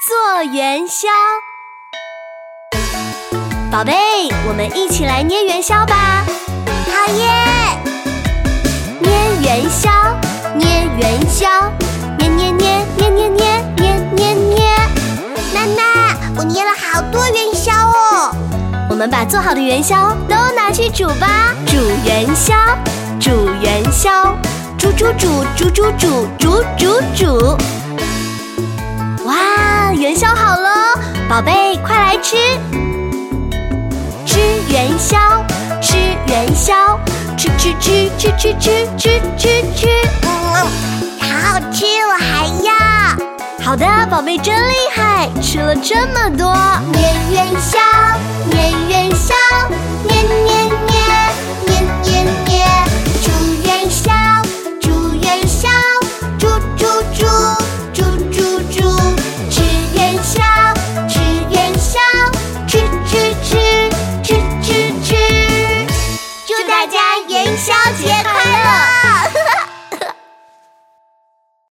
做元宵。宝贝，我们一起来捏元宵吧！好耶！捏元宵，捏元宵，捏捏捏捏捏捏捏捏捏。妈妈，我捏了好多元宵哦。我们把做好的元宵都拿去煮吧！煮元宵，煮元宵，煮煮煮煮煮煮煮煮煮。哇，元宵好了，宝贝，快来吃！吃元宵，吃元宵，吃吃吃吃吃吃吃吃吃。嗯，好好吃，我还要。好的，宝贝真厉害，吃了这么多。元宵节！